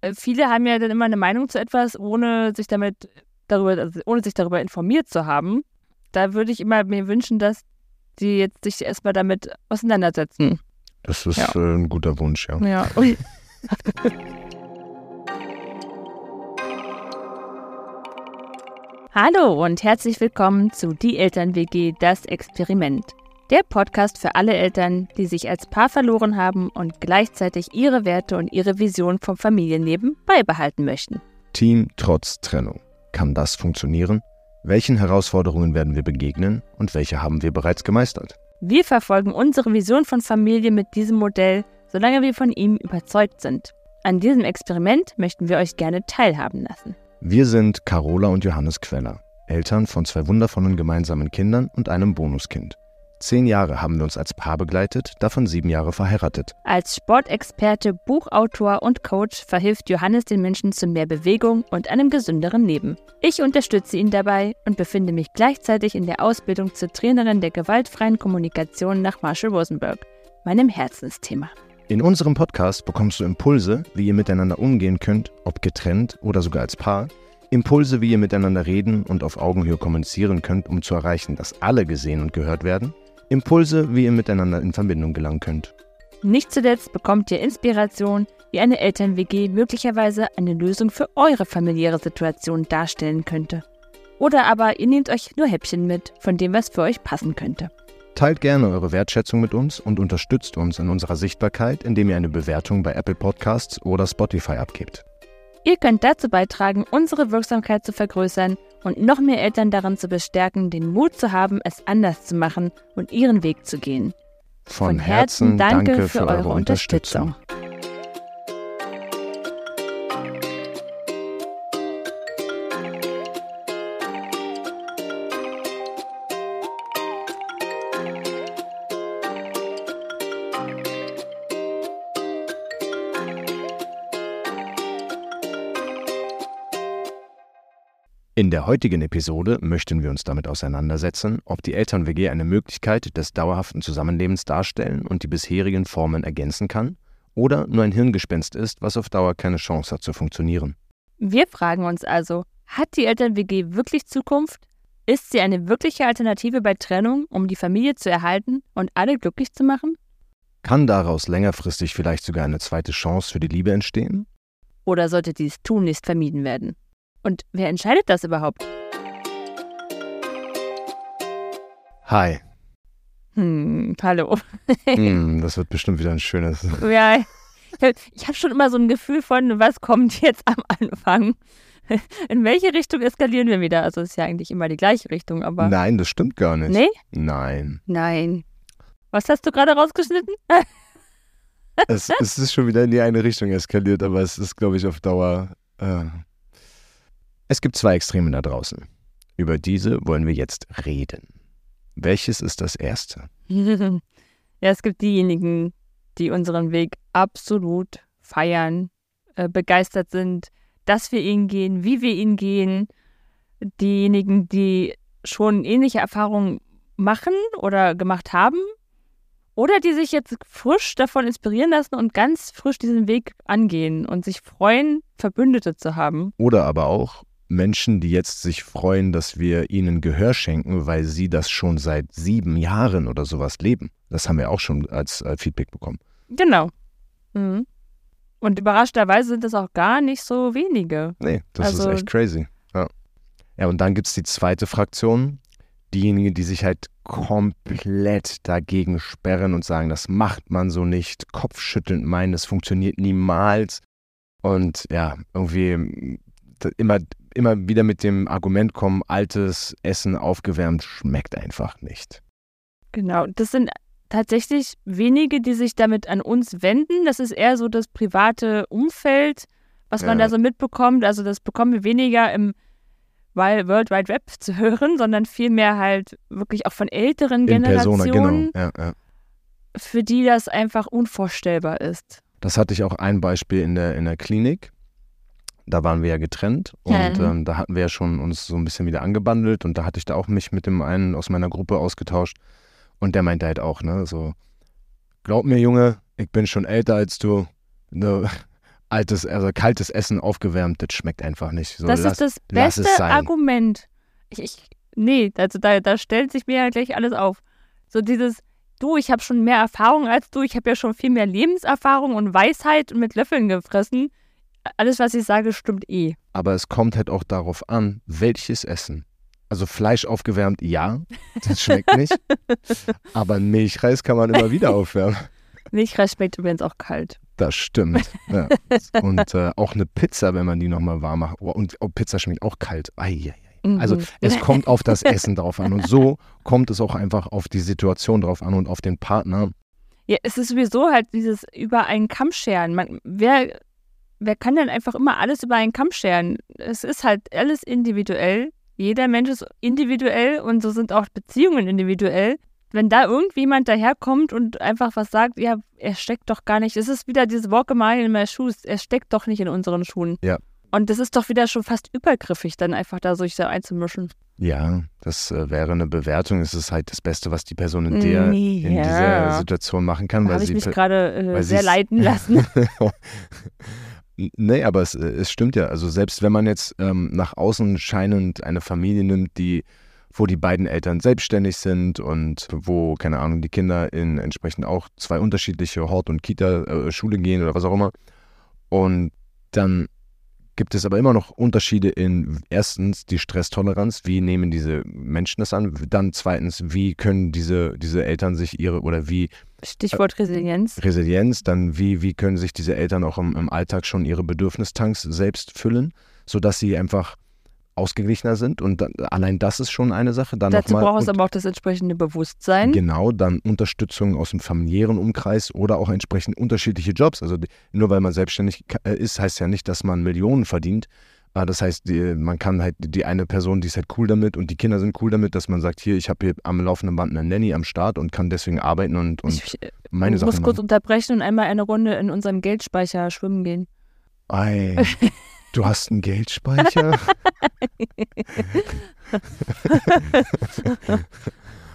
äh, viele haben ja dann immer eine Meinung zu etwas, ohne sich damit darüber, also ohne sich darüber informiert zu haben. Da würde ich immer mir wünschen, dass die jetzt sich erstmal damit auseinandersetzen. Das ist Ja. äh, ein guter Wunsch, ja. Ja. Hallo und herzlich willkommen zu Die Eltern-WG, das Experiment. Der Podcast für alle Eltern, die sich als Paar verloren haben und gleichzeitig ihre Werte und ihre Vision vom Familienleben beibehalten möchten. Team trotz Trennung. Kann das funktionieren? Welchen Herausforderungen werden wir begegnen und welche haben wir bereits gemeistert? Wir verfolgen unsere Vision von Familie mit diesem Modell, solange wir von ihm überzeugt sind. An diesem Experiment möchten wir euch gerne teilhaben lassen. Wir sind Carola und Johannes Queller, Eltern von zwei wundervollen gemeinsamen Kindern und einem Bonuskind. Zehn Jahre haben wir uns als Paar begleitet, davon sieben Jahre verheiratet. Als Sportexperte, Buchautor und Coach verhilft Johannes den Menschen zu mehr Bewegung und einem gesünderen Leben. Ich unterstütze ihn dabei und befinde mich gleichzeitig in der Ausbildung zur Trainerin der gewaltfreien Kommunikation nach Marshall Rosenberg, meinem Herzensthema. In unserem Podcast bekommst du Impulse, wie ihr miteinander umgehen könnt, ob getrennt oder sogar als Paar. Impulse, wie ihr miteinander reden und auf Augenhöhe kommunizieren könnt, um zu erreichen, dass alle gesehen und gehört werden. Impulse, wie ihr miteinander in Verbindung gelangen könnt. Nicht zuletzt bekommt ihr Inspiration, wie eine Eltern-WG möglicherweise eine Lösung für eure familiäre Situation darstellen könnte. Oder aber ihr nehmt euch nur Häppchen mit, von dem was für euch passen könnte. Teilt gerne eure Wertschätzung mit uns und unterstützt uns in unserer Sichtbarkeit, indem ihr eine Bewertung bei Apple Podcasts oder Spotify abgebt. Ihr könnt dazu beitragen, unsere Wirksamkeit zu vergrößern und noch mehr Eltern daran zu bestärken, den Mut zu haben, es anders zu machen und ihren Weg zu gehen. Von, Herzen danke für eure Unterstützung. In der heutigen Episode möchten wir uns damit auseinandersetzen, ob die Eltern-WG eine Möglichkeit des dauerhaften Zusammenlebens darstellen und die bisherigen Formen ergänzen kann oder nur ein Hirngespenst ist, was auf Dauer keine Chance hat zu funktionieren. Wir fragen uns also, hat die Eltern-WG wirklich Zukunft? Ist sie eine wirkliche Alternative bei Trennung, um die Familie zu erhalten und alle glücklich zu machen? Kann daraus längerfristig vielleicht sogar eine zweite Chance für die Liebe entstehen? Oder sollte dies tunlichst vermieden werden? Und wer entscheidet das überhaupt? Hi. Hm, hallo. Hm, das wird bestimmt wieder ein schönes. Ja, ich habe hab schon immer so ein Gefühl von, was kommt jetzt am Anfang? In welche Richtung eskalieren wir wieder? Also es ist ja eigentlich immer die gleiche Richtung, aber. Nein, das stimmt gar nicht. Nee? Nein. Nein. Was hast du gerade rausgeschnitten? Es, es ist schon wieder in die eine Richtung eskaliert, aber es ist, glaube ich, auf Dauer. Äh es gibt zwei Extreme da draußen. Über diese wollen wir jetzt reden. Welches ist das erste? ja, es gibt diejenigen, die unseren Weg absolut feiern, äh, begeistert sind, dass wir ihn gehen, wie wir ihn gehen. Diejenigen, die schon ähnliche Erfahrungen machen oder gemacht haben. Oder die sich jetzt frisch davon inspirieren lassen und ganz frisch diesen Weg angehen und sich freuen, Verbündete zu haben. Oder aber auch Menschen, die jetzt sich freuen, dass wir ihnen Gehör schenken, weil sie das schon seit sieben Jahren oder sowas leben. Das haben wir auch schon als äh, Feedback bekommen. Genau. Mhm. Und überraschenderweise sind das auch gar nicht so wenige. Nee, das Also- ist echt crazy. Ja, ja und dann gibt es die zweite Fraktion. Diejenigen, die sich halt komplett dagegen sperren und sagen, das macht man so nicht, kopfschüttelnd meinen, das funktioniert niemals. Und ja, irgendwie d- immer, immer wieder mit dem Argument kommen, altes Essen aufgewärmt schmeckt einfach nicht. Genau. Das sind tatsächlich wenige, die sich damit an uns wenden. Das ist eher so das private Umfeld, was man Ja. da so mitbekommt. Also das bekommen wir weniger im World Wide Web zu hören, sondern vielmehr halt wirklich auch von älteren In Persona, Generationen, genau. Ja, ja. für die das einfach unvorstellbar ist. Das hatte ich auch ein Beispiel in der, in der Klinik. Da waren wir ja getrennt und ähm, da hatten wir ja schon uns so ein bisschen wieder angebandelt und da hatte ich da auch mich mit dem einen aus meiner Gruppe ausgetauscht und der meinte halt auch, ne, so, glaub mir, Junge, ich bin schon älter als du. Ne, altes, also kaltes Essen aufgewärmt, das schmeckt einfach nicht. So, das lass, ist das beste. Argument. Ich, ich, nee, also da, da stellt sich mir ja gleich alles auf. So dieses, du, ich habe schon mehr Erfahrung als du, ich habe ja schon viel mehr Lebenserfahrung und Weisheit mit Löffeln gefressen. Alles, was ich sage, stimmt eh. Aber es kommt halt auch darauf an, welches Essen. Also Fleisch aufgewärmt, ja, das schmeckt nicht. Aber einen Milchreis kann man immer wieder aufwärmen. Milchreis schmeckt übrigens auch kalt. Das stimmt. Ja. Und äh, auch eine Pizza, wenn man die nochmal warm macht. Oh, und oh, Pizza schmeckt auch kalt. Eieiei. Also Mhm. es kommt auf das Essen drauf an. Und so kommt es auch einfach auf die Situation drauf an und auf den Partner. Ja, es ist sowieso halt dieses über einen Kamm scheren. Man, wer, wer kann denn einfach immer alles über einen Kamm scheren? Es ist halt alles individuell. Jeder Mensch ist individuell und so sind auch Beziehungen individuell. Wenn da irgendjemand daherkommt und einfach was sagt, ja, er steckt doch gar nicht. Es ist wieder dieses Walk a mile in my shoes. Er steckt doch nicht in unseren Schuhen. Ja. Und das ist doch wieder schon fast übergriffig, dann einfach da sich so einzumischen. Ja, das äh, wäre eine Bewertung. Es ist halt das Beste, was die Person in der in Ja. dieser Situation machen kann, Da weil sie mich gerade äh, sehr leiten lassen. nee, aber es, äh, es stimmt ja. Also selbst wenn man jetzt ähm, nach außen scheinend eine Familie nimmt, die wo die beiden Eltern selbstständig sind und wo, keine Ahnung, die Kinder in entsprechend auch zwei unterschiedliche Hort- und Kita-Schule gehen oder was auch immer. Und dann gibt es aber immer noch Unterschiede in erstens die Stresstoleranz, wie nehmen diese Menschen das an, dann zweitens, wie können diese, diese Eltern sich ihre oder wie Stichwort Resilienz. Resilienz, dann wie, wie können sich diese Eltern auch im, im Alltag schon ihre Bedürfnistanks selbst füllen, sodass sie einfach ausgeglichener sind und dann, allein das ist schon eine Sache. Dann Dazu braucht es aber auch das entsprechende Bewusstsein. Genau, dann Unterstützung aus dem familiären Umkreis oder auch entsprechend unterschiedliche Jobs. Also nur weil man selbstständig äh, ist, heißt ja nicht, dass man Millionen verdient. Äh, Das heißt, die, man kann halt die eine Person, die ist halt cool damit und die Kinder sind cool damit, dass man sagt, hier, ich habe hier am laufenden Band eine Nanny am Start und kann deswegen arbeiten und, und ich äh, meine muss Sachen kurz machen. unterbrechen und einmal eine Runde in unserem Geldspeicher schwimmen gehen. Ei, du hast einen Geldspeicher?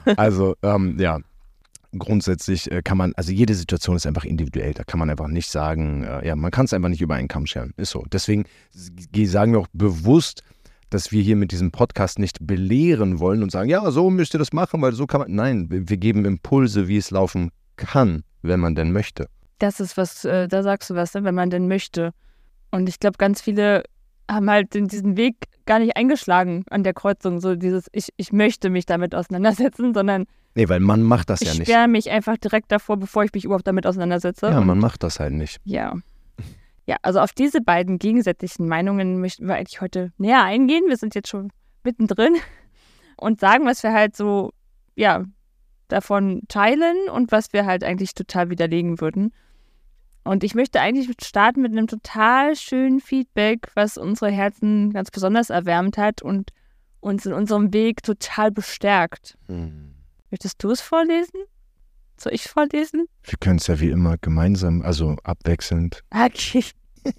also, ähm, ja, grundsätzlich äh, kann man, also jede Situation ist einfach individuell. Da kann man einfach nicht sagen, äh, ja, man kann es einfach nicht über einen Kamm scheren. Ist so. Deswegen sagen wir auch bewusst, dass wir hier mit diesem Podcast nicht belehren wollen und sagen, ja, so müsst ihr das machen, weil so kann man. Nein, wir wir geben Impulse, wie es laufen kann, wenn man denn möchte. Das ist was, äh, da sagst du was, ne, wenn man denn möchte. Und ich glaube, ganz viele haben halt diesen Weg gar nicht eingeschlagen an der Kreuzung. So dieses, ich, ich möchte mich damit auseinandersetzen, sondern Nee, weil man macht das ich ja nicht. sperre mich einfach direkt davor, bevor ich mich überhaupt damit auseinandersetze. Ja, man macht das halt nicht. Ja. Ja, also auf diese beiden gegensätzlichen Meinungen möchten wir eigentlich heute näher eingehen. Wir sind jetzt schon mittendrin und sagen, was wir halt so, ja, davon teilen und was wir halt eigentlich total widerlegen würden. Und ich möchte eigentlich starten mit einem total schönen Feedback, was unsere Herzen ganz besonders erwärmt hat und uns in unserem Weg total bestärkt. Hm. Möchtest du es vorlesen? Soll ich vorlesen? Wir können es ja wie immer gemeinsam, also abwechselnd. Okay.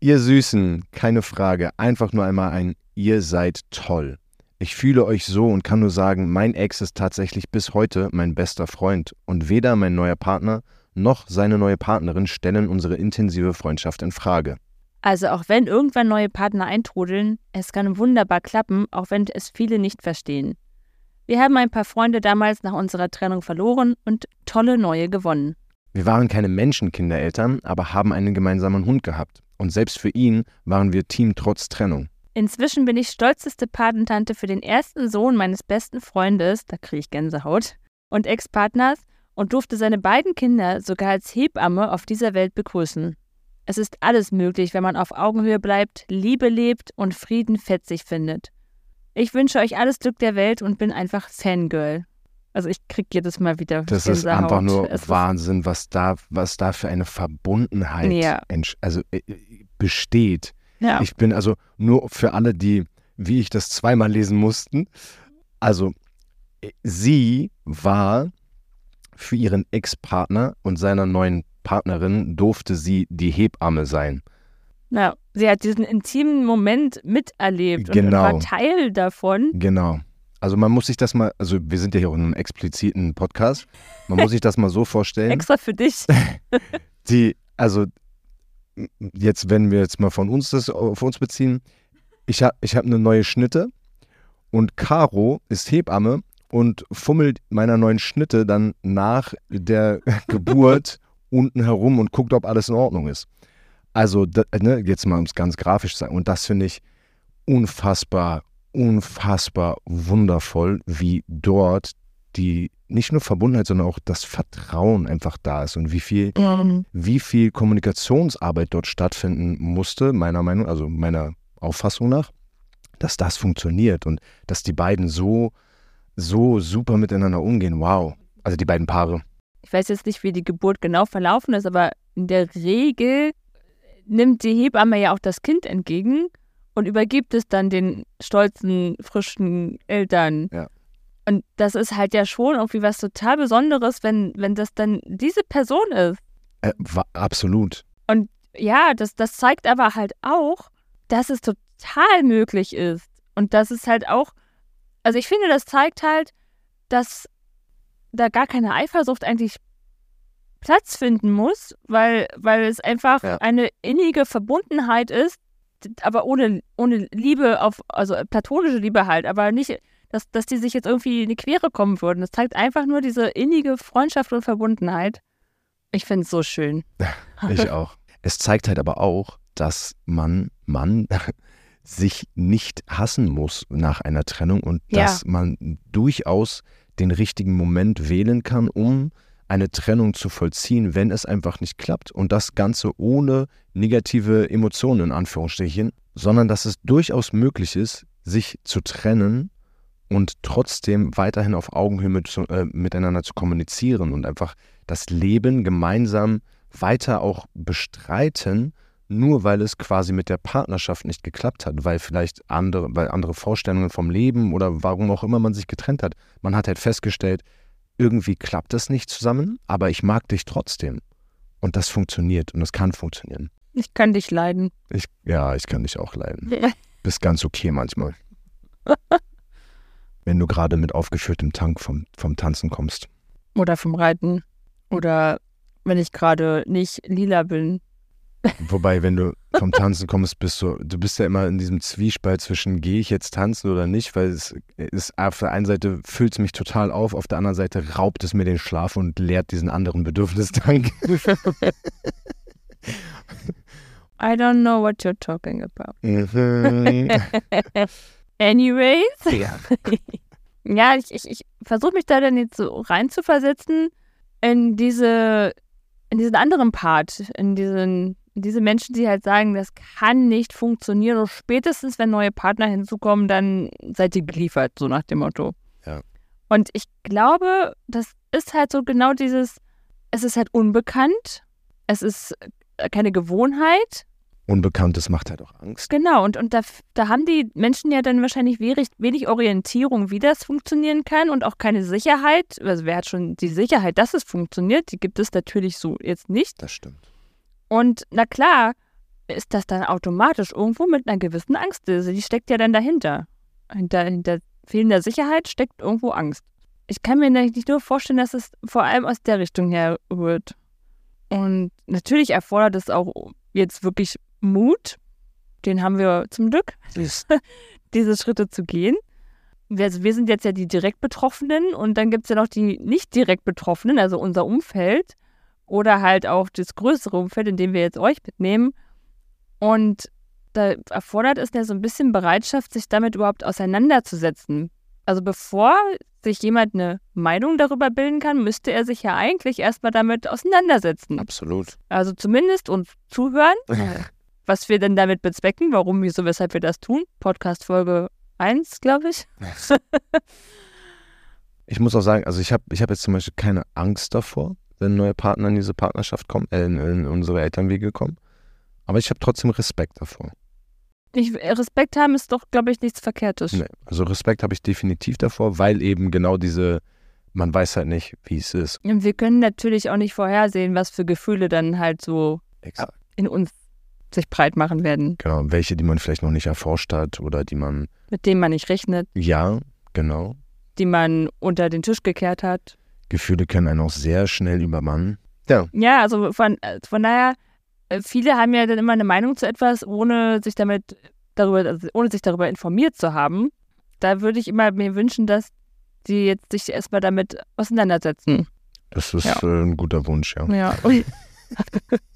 Ihr Süßen, keine Frage, einfach nur einmal ein Ihr seid toll. Ich fühle euch so und kann nur sagen, mein Ex ist tatsächlich bis heute mein bester Freund und weder mein neuer Partner noch seine neue Partnerin stellen unsere intensive Freundschaft in Frage. Also auch wenn irgendwann neue Partner eintrudeln, es kann wunderbar klappen, auch wenn es viele nicht verstehen. Wir haben ein paar Freunde damals nach unserer Trennung verloren und tolle neue gewonnen. Wir waren keine Menschenkindereltern, aber haben einen gemeinsamen Hund gehabt. Und selbst für ihn waren wir Team trotz Trennung. Inzwischen bin ich stolzeste Patentante für den ersten Sohn meines besten Freundes, da kriege ich Gänsehaut, und Ex-Partners und durfte seine beiden Kinder sogar als Hebamme auf dieser Welt begrüßen. Es ist alles möglich, wenn man auf Augenhöhe bleibt, Liebe lebt und Frieden fetzig findet. Ich wünsche euch alles Glück der Welt und bin einfach Fangirl. Also ich krieg jedes Mal wieder Das ist einfach nur Es Wahnsinn, was da, was da für eine Verbundenheit Ja. also, äh, besteht. Ja. Ich bin also nur für alle, die, wie ich das zweimal lesen mussten. Also, sie war für ihren Ex-Partner und seiner neuen Partnerin durfte sie die Hebamme sein. ja, sie hat diesen intimen Moment miterlebt und Genau. war Teil davon. Genau. Also man muss sich das mal, also wir sind ja hier auch in einem expliziten Podcast, man muss sich das mal so vorstellen. Extra für dich. Die, also jetzt, wenn wir jetzt mal von uns das auf uns beziehen, ich habe ich hab eine neue Schnitte und Caro ist Hebamme und fummelt meiner neuen Schnitte dann nach der Geburt unten herum und guckt, ob alles in Ordnung ist. Also, da, ne, jetzt mal um es ganz grafisch zu sagen. Und das finde ich unfassbar, unfassbar wundervoll, wie dort die nicht nur Verbundenheit, sondern auch das Vertrauen einfach da ist und wie viel, Mhm. wie viel Kommunikationsarbeit dort stattfinden musste, meiner Meinung, also meiner Auffassung nach, dass das funktioniert und dass die beiden so, so super miteinander umgehen. Wow. Also die beiden Paare. Ich weiß jetzt nicht, wie die Geburt genau verlaufen ist, aber in der Regel nimmt die Hebamme ja auch das Kind entgegen und übergibt es dann den stolzen, frischen Eltern. Ja. Und das ist halt ja schon irgendwie was total Besonderes, wenn, wenn das dann diese Person ist. Äh, absolut. Ja, das, das zeigt aber halt auch, dass es total möglich ist. Und dass es halt auch, also ich finde, das zeigt halt, dass da gar keine Eifersucht eigentlich Platz finden muss, weil, weil es einfach Ja. eine innige Verbundenheit ist, aber ohne, ohne Liebe auf, also platonische Liebe halt, aber nicht, dass, dass die sich jetzt irgendwie in die Quere kommen würden. Das zeigt einfach nur diese innige Freundschaft und Verbundenheit. Ich finde es so schön. Ich auch. Es zeigt halt aber auch, dass man, Mann, sich nicht hassen muss nach einer Trennung und Ja. dass man durchaus den richtigen Moment wählen kann, um eine Trennung zu vollziehen, wenn es einfach nicht klappt. Und das Ganze ohne negative Emotionen in Anführungsstrichen, sondern dass es durchaus möglich ist, sich zu trennen und trotzdem weiterhin auf Augenhöhe mit, äh, miteinander zu kommunizieren und einfach das Leben gemeinsam weiter auch bestreiten, nur weil es quasi mit der Partnerschaft nicht geklappt hat, weil vielleicht andere, weil andere Vorstellungen vom Leben oder warum auch immer man sich getrennt hat. Man hat halt festgestellt, irgendwie klappt das nicht zusammen, aber ich mag dich trotzdem. Und das funktioniert und das kann funktionieren. Ich kann dich leiden. Ich, ja, ich kann dich auch leiden. Bist ganz okay manchmal. Wenn du gerade mit aufgeführtem Tank vom, vom Tanzen kommst. Oder vom Reiten. Oder wenn ich gerade nicht lila bin. Wobei, wenn du vom Tanzen kommst, bist du, du bist ja immer in diesem Zwiespalt zwischen, gehe ich jetzt tanzen oder nicht, weil es ist, auf der einen Seite füllt es mich total auf, auf der anderen Seite raubt es mir den Schlaf und leert diesen anderen Bedürfnistank. I don't know what you're talking about. Anyways. ja. Ja, ich, ich, ich versuche mich da dann jetzt so reinzuversetzen in diese, in diesen anderen Part, in diesen, diese Menschen, die halt sagen, das kann nicht funktionieren und spätestens, wenn neue Partner hinzukommen, dann seid ihr geliefert, so nach dem Motto. Ja. Und ich glaube, das ist halt so genau dieses, es ist halt unbekannt, es ist keine Gewohnheit, Unbekanntes macht halt auch Angst. Genau, und, und da, da haben die Menschen ja dann wahrscheinlich wenig, wenig Orientierung, wie das funktionieren kann und auch keine Sicherheit. Also wer hat schon die Sicherheit, dass es funktioniert? Die gibt es natürlich so jetzt nicht. Das stimmt. Und na klar, ist das dann automatisch irgendwo mit einer gewissen Angst. Also die steckt ja dann dahinter. Hinter, hinter fehlender Sicherheit steckt irgendwo Angst. Ich kann mir nicht nur vorstellen, dass es vor allem aus der Richtung her rührt. Und natürlich erfordert es auch jetzt wirklich Mut. Den haben wir zum Glück, diese Schritte zu gehen. Wir, also wir sind jetzt ja die direkt Betroffenen und dann gibt es ja noch die nicht direkt Betroffenen, also unser Umfeld oder halt auch das größere Umfeld, in dem wir jetzt euch mitnehmen. Und da erfordert es ja so ein bisschen Bereitschaft, sich damit überhaupt auseinanderzusetzen. Also bevor sich jemand eine Meinung darüber bilden kann, müsste er sich ja eigentlich erstmal damit auseinandersetzen. Absolut. Also zumindest uns zuhören, was wir denn damit bezwecken, warum, wieso, weshalb wir das tun. Podcast Folge 1, glaube ich. Ich muss auch sagen, also ich habe ich hab jetzt zum Beispiel keine Angst davor, wenn neue Partner in diese Partnerschaft kommen, äh, in, in unsere Elternwege kommen. Aber ich habe trotzdem Respekt davor. Ich, Respekt haben ist doch, glaube ich, nichts Verkehrtes. Nee, also Respekt habe ich definitiv davor, weil eben genau diese, man weiß halt nicht, wie es ist. Und wir können natürlich auch nicht vorhersehen, was für Gefühle dann halt so Exakt. in uns sich breit machen werden, Genau, welche, die man vielleicht noch nicht erforscht hat oder die man, mit denen man nicht rechnet, ja, genau. die man unter den Tisch gekehrt hat. Gefühle können einen auch sehr schnell übermannen. Ja, Ja, also von, von daher äh, viele haben ja dann immer eine Meinung zu etwas, ohne sich damit darüber, also ohne sich darüber informiert zu haben. Da würde ich immer mir wünschen, dass die jetzt sich erstmal damit auseinandersetzen. Das ist Ja. äh, ein guter Wunsch, ja. Ja.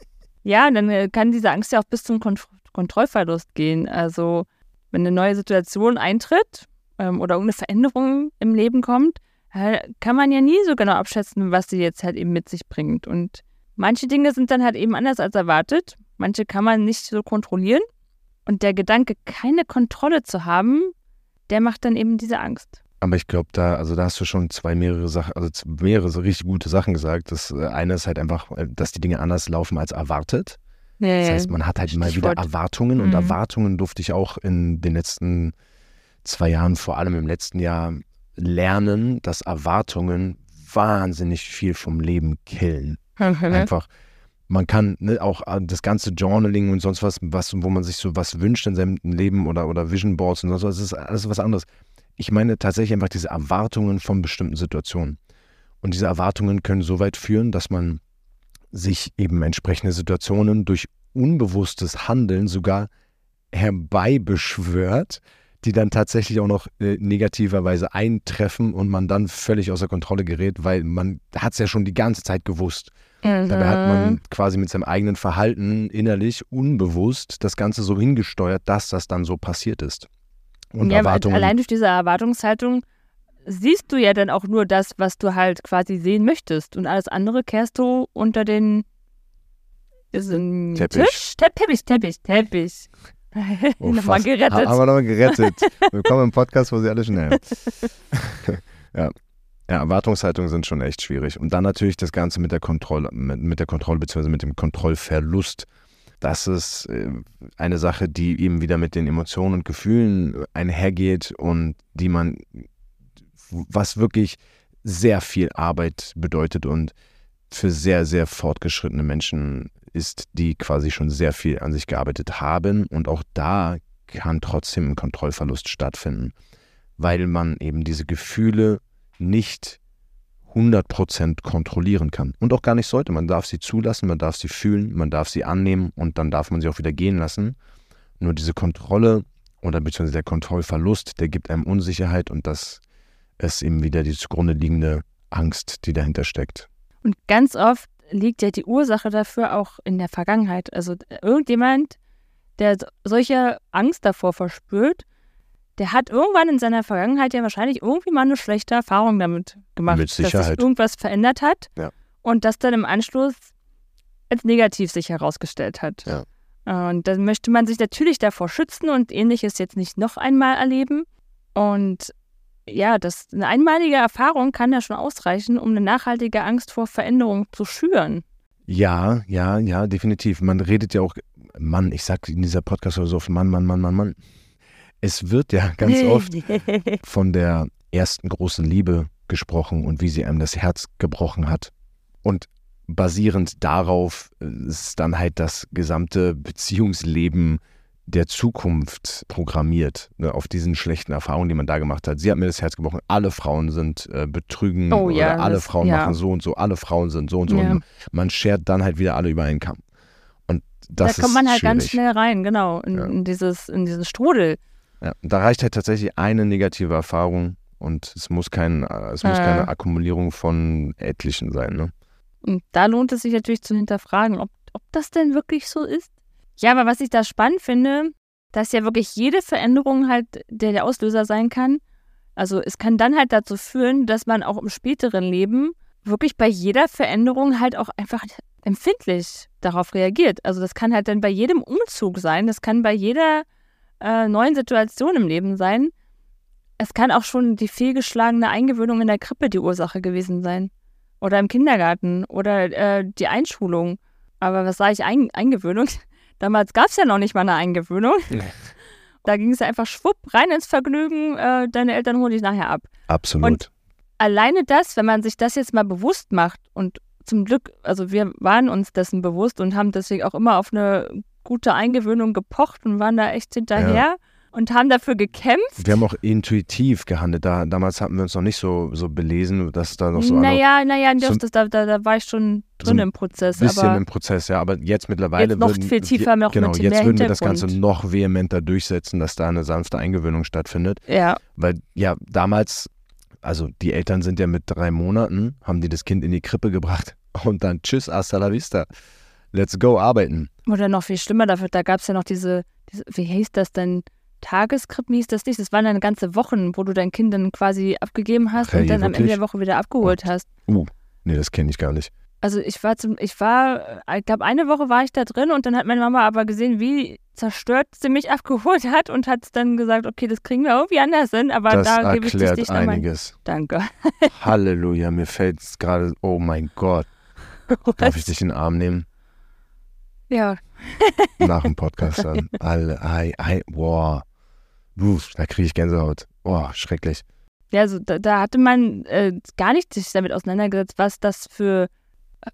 ja, dann äh, kann diese Angst ja auch bis zum Kont Kontrollverlust gehen. Also, wenn eine neue Situation eintritt ähm, oder irgendeine Veränderung im Leben kommt, äh, kann man ja nie so genau abschätzen, was sie jetzt halt eben mit sich bringt. Und manche Dinge sind dann halt eben anders als erwartet. Manche kann man nicht so kontrollieren. Und der Gedanke, keine Kontrolle zu haben, der macht dann eben diese Angst. Aber ich glaube, da, also da hast du schon zwei mehrere Sachen, also mehrere so richtig gute Sachen gesagt. Das äh, eine ist halt einfach, äh, dass die Dinge anders laufen als erwartet. Ja, Das heißt, man hat halt mal wieder. Erwartungen und Mhm. Erwartungen durfte ich auch in den letzten zwei Jahren, vor allem im letzten Jahr, lernen, dass Erwartungen wahnsinnig viel vom Leben killen. Mhm. Einfach, man kann ne, auch äh, das ganze Journaling und sonst was, was, wo man sich so was wünscht in seinem Leben oder, oder Vision Boards und sonst was, das ist alles was anderes. Ich meine tatsächlich einfach diese Erwartungen von bestimmten Situationen. Und diese Erwartungen können so weit führen, dass man sich eben entsprechende Situationen durch unbewusstes Handeln sogar herbeibeschwört, die dann tatsächlich auch noch äh, negativerweise eintreffen und man dann völlig außer Kontrolle gerät, weil man hat es ja schon die ganze Zeit gewusst. Dabei hat Mhm. man quasi mit seinem eigenen Verhalten innerlich unbewusst das Ganze so hingesteuert, dass das dann so passiert ist. Und ja, Erwartungen. allein durch diese Erwartungshaltung siehst du ja dann auch nur das, was du halt quasi sehen möchtest. Und alles andere kehrst du unter den Teppich. Tisch? Te Teppich, Teppich, Teppich. Oh, Nochmal gerettet. Ha- Haben wir nochmal gerettet. Willkommen im Podcast, wo sie alle schnell. ja. ja, Erwartungshaltungen sind schon echt schwierig. Und dann natürlich das Ganze mit der Kontrolle, mit, mit der Kontrolle bzw. mit dem Kontrollverlust. Das ist äh, eine Sache, die eben wieder mit den Emotionen und Gefühlen einhergeht und die man, was wirklich sehr viel Arbeit bedeutet und für sehr, sehr fortgeschrittene Menschen ist, die quasi schon sehr viel an sich gearbeitet haben. Und auch da kann trotzdem ein Kontrollverlust stattfinden, weil man eben diese Gefühle nicht 100% kontrollieren kann. Und auch gar nicht sollte. Man darf sie zulassen, man darf sie fühlen, man darf sie annehmen und dann darf man sie auch wieder gehen lassen. Nur diese Kontrolle oder beziehungsweise der Kontrollverlust, der gibt einem Unsicherheit und das ist eben wieder die zugrunde liegende Angst, die dahinter steckt. Und ganz oft liegt ja die Ursache dafür auch in der Vergangenheit. Also äh, irgendjemand, der so- solche Angst davor verspürt, der hat irgendwann in seiner Vergangenheit ja wahrscheinlich irgendwie mal eine schlechte Erfahrung damit gemacht, dass sich irgendwas verändert hat Ja. und das dann im Anschluss als negativ sich herausgestellt hat. Ja. Und dann möchte man sich natürlich davor schützen und ähnliches jetzt nicht noch einmal erleben. Und ja, das eine einmalige Erfahrung kann ja schon ausreichen, um eine nachhaltige Angst vor Veränderung zu schüren. Ja, ja, ja, definitiv. Man redet ja auch, Mann, ich sag in dieser Podcast so oft, Mann, Mann, Mann, Mann, Mann. Es wird ja ganz oft von der ersten großen Liebe gesprochen und wie sie einem das Herz gebrochen hat. Und basierend darauf ist dann halt das gesamte Beziehungsleben der Zukunft programmiert, ne, auf diesen schlechten Erfahrungen, die man da gemacht hat. Sie hat mir das Herz gebrochen, alle Frauen sind äh, betrügen Oh oder ja, alle das- Frauen ja. machen so und so, alle Frauen sind so und so. Ja. Und man schert dann halt wieder alle über einen Kamm. Und das da kommt man ist halt ganz schwierig. schnell rein, genau, in, in, dieses, in diesen Strudel. Ja, da reicht halt tatsächlich eine negative Erfahrung und es muss, kein, es muss Ja. keine Akkumulierung von etlichen sein. Ne? Und da lohnt es sich natürlich zu hinterfragen, ob, ob das denn wirklich so ist. Ja, aber was ich da spannend finde, dass ja wirklich jede Veränderung halt der, der Auslöser sein kann. Also es kann dann halt dazu führen, dass man auch im späteren Leben wirklich bei jeder Veränderung halt auch einfach empfindlich darauf reagiert. Also das kann halt dann bei jedem Umzug sein, das kann bei jeder äh, neuen Situation im Leben sein. Es kann auch schon die fehlgeschlagene Eingewöhnung in der Krippe die Ursache gewesen sein. Oder im Kindergarten oder äh, die Einschulung. Aber was sage ich, Ein Eingewöhnung? Damals gab es ja noch nicht mal eine Eingewöhnung. Da ging es ja einfach schwupp rein ins Vergnügen, äh, deine Eltern holen dich nachher ab. Absolut. Und- Alleine das, wenn man sich das jetzt mal bewusst macht und zum Glück, also wir waren uns dessen bewusst und haben deswegen auch immer auf eine gute Eingewöhnung gepocht und waren da echt hinterher und haben dafür gekämpft. wir haben auch intuitiv gehandelt. Da, damals hatten wir uns noch nicht so, so belesen, dass da noch so andere- naja, naja, das, so- das, da, da, da war ich schon drin im Prozess. Bisschen aber im Prozess, ja. Aber jetzt mittlerweile Jetzt noch würden, viel tiefer, noch genau, jetzt würden wir das Ganze noch vehementer durchsetzen, dass da eine sanfte Eingewöhnung stattfindet. ja, Weil ja, damals, also die Eltern sind ja mit drei Monaten, haben die das Kind in die Krippe gebracht und dann tschüss, hasta la vista. Let's go arbeiten. Oder noch viel schlimmer dafür, da gab es ja noch diese, diese, wie hieß das denn? Tageskrippen hieß das nicht. Das waren dann ganze Wochen, wo du dein Kind dann quasi abgegeben hast Okay, und dann am Ende wirklich? der Woche wieder abgeholt hast. Nee, das kenne ich gar nicht. Also ich war zum, ich war, äh, ich glaube, eine Woche war ich da drin und dann hat meine Mama aber gesehen, wie zerstört sie mich abgeholt hat und hat dann gesagt, okay, das kriegen wir irgendwie anders hin, aber Das da gebe ich dich nicht nochmal. einiges. Danke. Halleluja, mir fällt es gerade, oh mein Gott. Darf ich dich in den Arm nehmen? Ja, Nach dem Podcast dann. Alle, ei, ei, boah. Uff, da kriege ich Gänsehaut. Boah, schrecklich. ja also da, da hatte man äh, gar nicht sich damit auseinandergesetzt, was das für,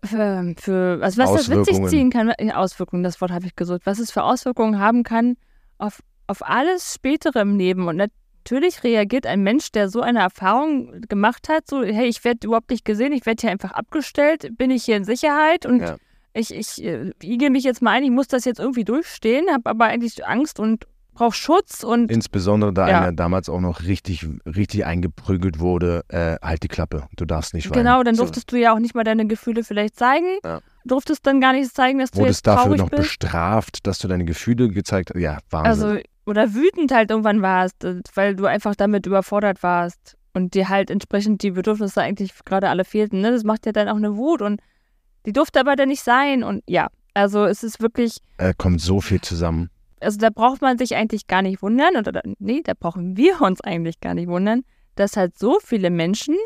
für, für also was das mit sich Auswirkungen. ziehen kann. Auswirkungen, das Wort habe ich gesucht. Was es für Auswirkungen haben kann auf, auf alles Spätere im Leben. Und natürlich reagiert ein Mensch, der so eine Erfahrung gemacht hat, so, hey, ich werde überhaupt nicht gesehen, ich werde hier einfach abgestellt, bin ich hier in Sicherheit und Ja. Ich, ich äh, igel mich jetzt mal ein, ich muss das jetzt irgendwie durchstehen, habe aber eigentlich Angst und brauche Schutz und Insbesondere da Ja. einer damals auch noch richtig, richtig eingeprügelt wurde, äh, halt die Klappe. Du darfst nicht weinen. Genau, dann So. durftest du ja auch nicht mal deine Gefühle vielleicht zeigen. Ja. Durftest dann gar nicht zeigen, dass du Wurdest jetzt dafür traurig noch bist. bestraft, dass du deine Gefühle gezeigt hast. Ja, Wahnsinn. Also, oder wütend halt irgendwann warst, äh, weil du einfach damit überfordert warst und dir halt entsprechend die Bedürfnisse eigentlich gerade alle fehlten. Ne? Das macht ja dann auch eine Wut und die durfte aber dann nicht sein. Und ja, also es ist wirklich, äh, kommt so viel zusammen. also da braucht man sich eigentlich gar nicht wundern, oder da, nee, da brauchen wir uns eigentlich gar nicht wundern, dass halt so viele Menschen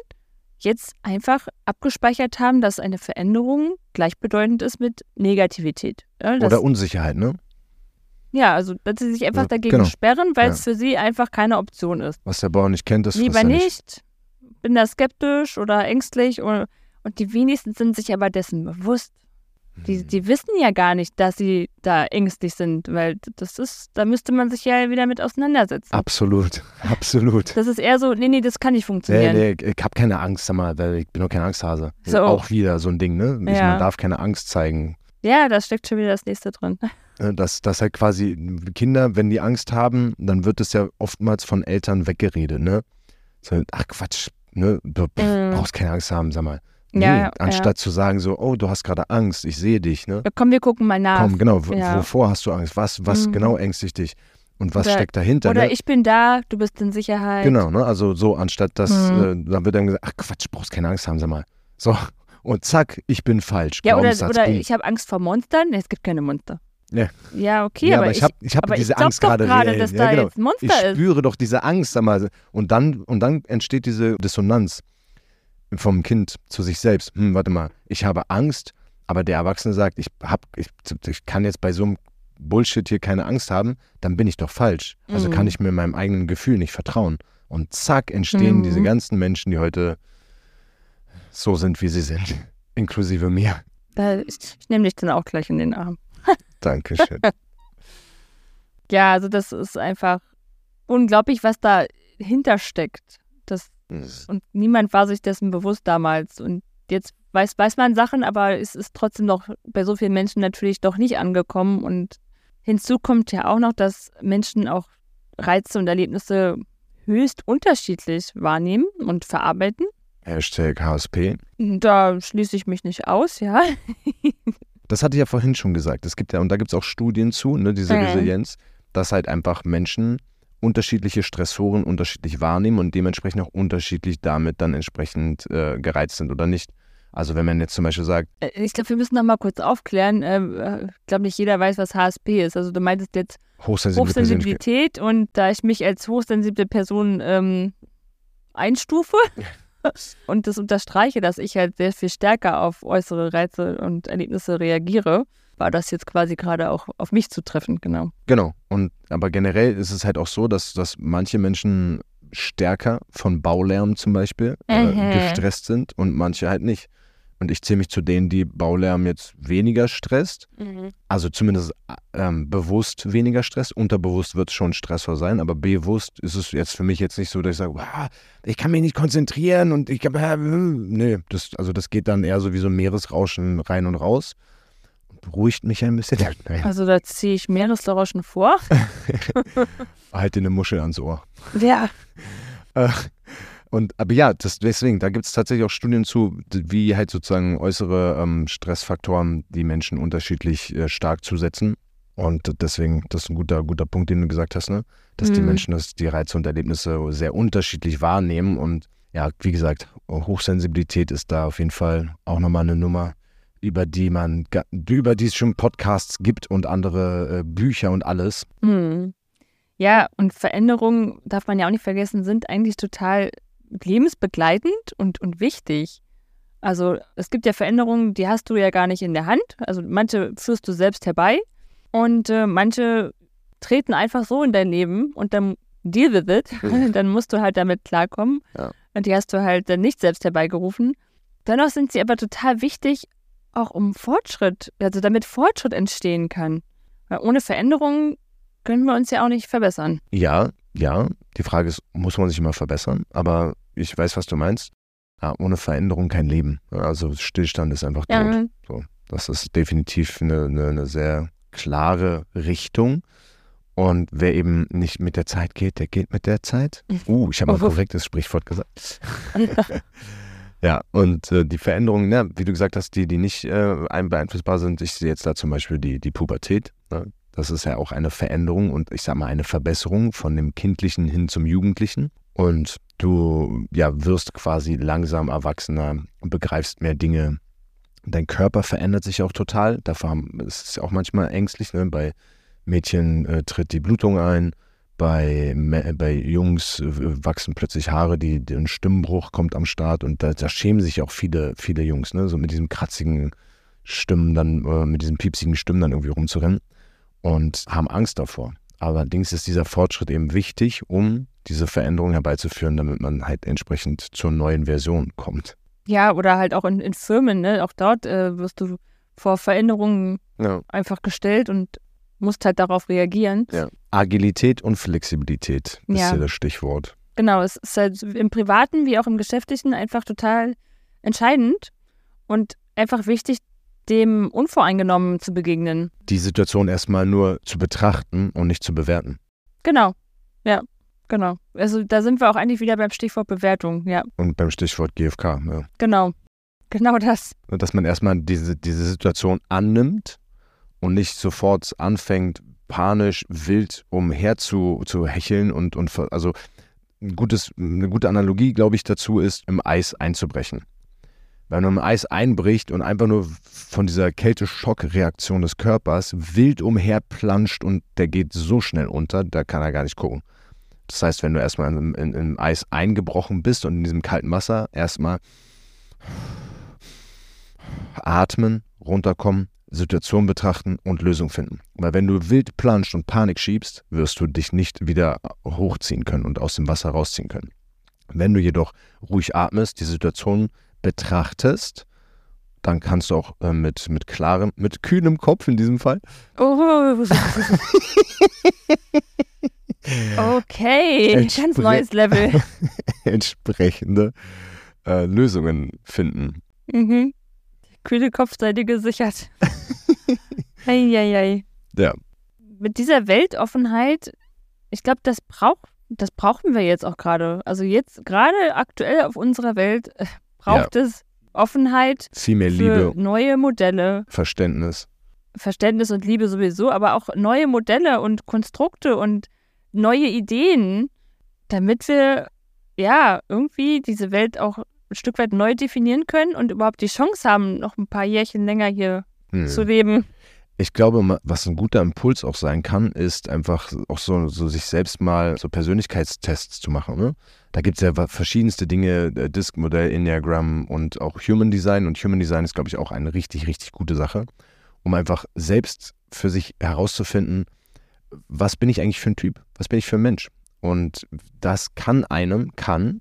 jetzt einfach abgespeichert haben, dass eine Veränderung gleichbedeutend ist mit Negativität. Ja, Oder Unsicherheit, ne? ja also dass sie sich einfach Also, dagegen genau. sperren, weil Ja. es für sie einfach keine Option ist. Was der Bauer nicht kennt, das frisst Lieber er nicht. nicht, bin da skeptisch oder ängstlich oder, und die wenigsten sind sich aber dessen bewusst. Die, Hm. die wissen ja gar nicht, dass sie da ängstlich sind, weil das ist, da müsste man sich ja wieder mit auseinandersetzen. Absolut, absolut. Das ist eher so, nee, nee, das kann nicht Nee, funktionieren. nee, ich habe keine Angst, sag mal, weil ich bin doch kein Angsthase. So. Auch wieder so ein Ding, ne? Ich, Ja. Man darf keine Angst zeigen. Ja, da steckt schon wieder das nächste drin. Ne, Dass, dass halt quasi Kinder, wenn die Angst haben, dann wird es ja oftmals von Eltern weggeredet, ne? So, ach Quatsch, ne? Du Mhm. brauchst keine Angst haben, sag mal. Nee, Ja, ja, anstatt zu sagen so, oh, du hast gerade Angst, ich sehe dich, ne? Ja, Komm, wir gucken mal nach. Komm, genau, ja. wovor hast du Angst? Was, was Mhm. genau ängstigt dich? Und was Oder- steckt dahinter? Oder ne? ich bin da, du bist in Sicherheit. Genau, ne? Also so, anstatt dass, Mhm. äh, dann wird dann gesagt, ach Quatsch, brauchst keine Angst haben, sag mal. So, und zack, ich bin falsch. Ja, oder, oder ich habe Angst vor Monstern. Es gibt keine Monster. Ja. Ja, okay, ja, aber, aber ich habe ich hab diese ich Angst gerade gerade, reell. dass ja, da genau. jetzt ein Monster Ich ist. spüre doch diese Angst, sag mal. Und dann, und dann entsteht diese Dissonanz vom Kind zu sich selbst. Hm, warte mal, ich habe Angst, aber der Erwachsene sagt, ich, hab, ich, ich kann jetzt bei so einem Bullshit hier keine Angst haben, dann bin ich doch falsch. Also Mhm. kann ich mir meinem eigenen Gefühl nicht vertrauen. Und zack, entstehen Mhm. diese ganzen Menschen, die heute so sind, wie sie sind. Inklusive mir. Ich ich nehme dich dann auch gleich in den Arm. Dankeschön. Ja, also das ist einfach unglaublich, was dahinter steckt. Das, und niemand war sich dessen bewusst damals. Und jetzt weiß, weiß man Sachen, aber es ist trotzdem noch bei so vielen Menschen natürlich doch nicht angekommen. Und hinzu kommt ja auch noch, dass Menschen auch Reize und Erlebnisse höchst unterschiedlich wahrnehmen und verarbeiten. Hashtag HSP. Da schließe ich mich nicht aus, ja. Das hatte ich ja vorhin schon gesagt. Es gibt ja, und da gibt es auch Studien zu, ne, diese Mhm. Resilienz, dass halt einfach Menschen unterschiedliche Stressoren unterschiedlich wahrnehmen und dementsprechend auch unterschiedlich damit dann entsprechend äh, gereizt sind oder nicht. Also wenn man jetzt zum Beispiel sagt, Äh, Ich glaube, wir müssen noch mal kurz aufklären. Ähm, äh, Ich glaube, nicht jeder weiß, was HSP ist. Also du meintest jetzt hochsensible Persönlichkeit. Hochsensibilität und da ich mich als hochsensible Person ähm, einstufe und das unterstreiche, dass ich halt sehr viel stärker auf äußere Reize und Erlebnisse reagiere, war das jetzt quasi gerade auch auf mich zutreffend, genau. Genau. Und aber generell ist es halt auch so, dass, dass manche Menschen stärker von Baulärm zum Beispiel äh, Mhm. gestresst sind und manche halt nicht. Und ich zähle mich zu denen, die Baulärm jetzt weniger stresst. Mhm. Also zumindest ähm, bewusst weniger Stress. Unterbewusst wird es schon stressvoll sein, aber bewusst ist es jetzt für mich jetzt nicht so, dass ich sage, wow, ich kann mich nicht konzentrieren und ich habe, äh, nee, das, also das geht dann eher so wie so ein Meeresrauschen rein und raus. Beruhigt mich ein bisschen. Nein, Also da ziehe ich Meeresrauschen vor. halt dir eine Muschel ans Ohr. Ja. Äh, Und, aber ja, das, deswegen, da gibt es tatsächlich auch Studien zu, wie halt sozusagen äußere ähm, Stressfaktoren die Menschen unterschiedlich äh, stark zusetzen. Und deswegen, das ist ein guter, guter Punkt, den du gesagt hast, ne? Dass die Mhm. Menschen das, die Reize und Erlebnisse sehr unterschiedlich wahrnehmen. Und ja, wie gesagt, Hochsensibilität ist da auf jeden Fall auch nochmal eine Nummer, über die man, über die es schon Podcasts gibt und andere äh, Bücher und alles. Hm. Ja, und Veränderungen, darf man ja auch nicht vergessen, sind eigentlich total lebensbegleitend und, und wichtig. Also es gibt ja Veränderungen, die hast du ja gar nicht in der Hand. Also manche führst du selbst herbei und äh, manche treten einfach so in dein Leben und dann deal with it. Mhm. dann musst du halt damit klarkommen. Ja. Und die hast du halt dann nicht selbst herbeigerufen. Dennoch sind sie aber total wichtig, auch um Fortschritt, also damit Fortschritt entstehen kann. Weil ohne Veränderungen können wir uns ja auch nicht verbessern. Ja, ja. Die Frage ist, muss man sich immer verbessern? Aber ich weiß, was du meinst. Ja, ohne Veränderung kein Leben. Also Stillstand ist einfach tot. Ja, Das ist definitiv eine, eine, eine sehr klare Richtung. Und wer eben nicht mit der Zeit geht, der geht mit der Zeit. Uh, ich habe mal ein Oh. korrektes Sprichwort gesagt. Ja, und äh, die Veränderungen, ja, wie du gesagt hast, die, die nicht äh, ein- beeinflussbar sind, ich sehe jetzt da zum Beispiel die, die Pubertät. Ne? Das ist ja auch eine Veränderung und ich sag mal eine Verbesserung von dem Kindlichen hin zum Jugendlichen. Und du ja, wirst quasi langsam erwachsener, begreifst mehr Dinge. Dein Körper verändert sich auch total. Es ist ja auch manchmal ängstlich. Ne? Bei Mädchen äh, tritt die Blutung ein. Bei, bei Jungs wachsen plötzlich Haare, die, die ein Stimmbruch kommt am Start und da, da schämen sich auch viele, viele Jungs, ne? so mit diesem kratzigen Stimmen dann, äh, mit diesen piepsigen Stimmen dann irgendwie rumzurennen und haben Angst davor. Allerdings ist dieser Fortschritt eben wichtig, um diese Veränderung herbeizuführen, damit man halt entsprechend zur neuen Version kommt. ja oder halt auch in, in Firmen, ne? Auch dort äh, wirst du vor Veränderungen Ja. einfach gestellt und musst halt darauf reagieren. ja. Agilität und Flexibilität ist Ja. ja das Stichwort. Genau, es ist halt im Privaten wie auch im Geschäftlichen einfach total entscheidend und einfach wichtig, dem unvoreingenommen zu begegnen. Die Situation erstmal nur zu betrachten und nicht zu bewerten. Genau, ja, genau. Also da sind wir auch eigentlich wieder beim Stichwort Bewertung, ja, Und beim Stichwort GFK. Ja. genau. Genau das. Dass man erstmal diese, diese Situation annimmt und nicht sofort anfängt, panisch, wild umher zu, zu hecheln und, und also ein gutes, eine gute Analogie, glaube ich, dazu ist, im Eis einzubrechen. Wenn man im Eis einbricht und einfach nur von dieser Kälteschockreaktion des Körpers wild umher planscht und der geht so schnell unter, da kann er gar nicht gucken. Das heißt, wenn du erstmal in, in, im Eis eingebrochen bist und in diesem kalten Wasser erstmal atmen, runterkommen, Situation betrachten und Lösung finden. Weil wenn du wild planscht und Panik schiebst, wirst du dich nicht wieder hochziehen können und aus dem Wasser rausziehen können. Wenn du jedoch ruhig atmest, die Situation betrachtest, dann kannst du auch äh, mit, mit klarem, mit kühlem Kopf in diesem Fall, Oh. Okay, ganz neues Level. entsprechende äh, Lösungen finden. Mhm. Kühle Kopf sei dir gesichert. Eieiei. Ja, Mit dieser Weltoffenheit, ich glaube, das braucht, das brauchen wir jetzt auch gerade. Also jetzt gerade aktuell auf unserer Welt äh, braucht es Offenheit viel mehr für Liebe, neue Modelle, Verständnis. Verständnis und Liebe sowieso, aber auch neue Modelle und Konstrukte und neue Ideen, damit wir ja irgendwie diese Welt auch ein Stück weit neu definieren können und überhaupt die Chance haben, noch ein paar Jährchen länger hier Hm. zu leben. Ich glaube, was ein guter Impuls auch sein kann, ist einfach auch so, so sich selbst mal so Persönlichkeitstests zu machen. Ne? Da gibt es ja verschiedenste Dinge, äh, Disk-Modell, Enneagram und auch Human Design. Und Human Design ist, glaube ich, auch eine richtig, richtig gute Sache, um einfach selbst für sich herauszufinden, was bin ich eigentlich für ein Typ? Was bin ich für ein Mensch? Und das kann einem, kann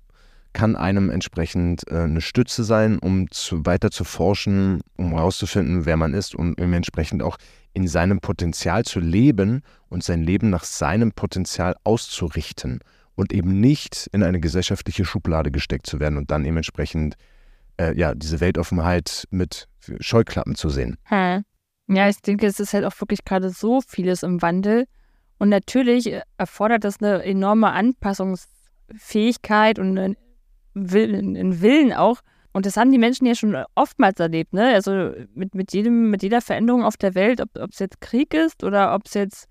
kann einem entsprechend äh, eine Stütze sein, um zu, weiter zu forschen, um herauszufinden, wer man ist und um entsprechend auch in seinem Potenzial zu leben und sein Leben nach seinem Potenzial auszurichten und eben nicht in eine gesellschaftliche Schublade gesteckt zu werden und dann eben entsprechend äh, ja, diese Weltoffenheit mit Scheuklappen zu sehen. Hm. Ja, ich denke, es ist halt auch wirklich gerade so vieles im Wandel. Und natürlich erfordert das eine enorme Anpassungsfähigkeit und einen Willen, einen Willen auch. Und das haben die Menschen ja schon oftmals erlebt, ne? Also mit, mit, jedem, mit jeder Veränderung auf der Welt, ob es jetzt Krieg ist oder ob es jetzt,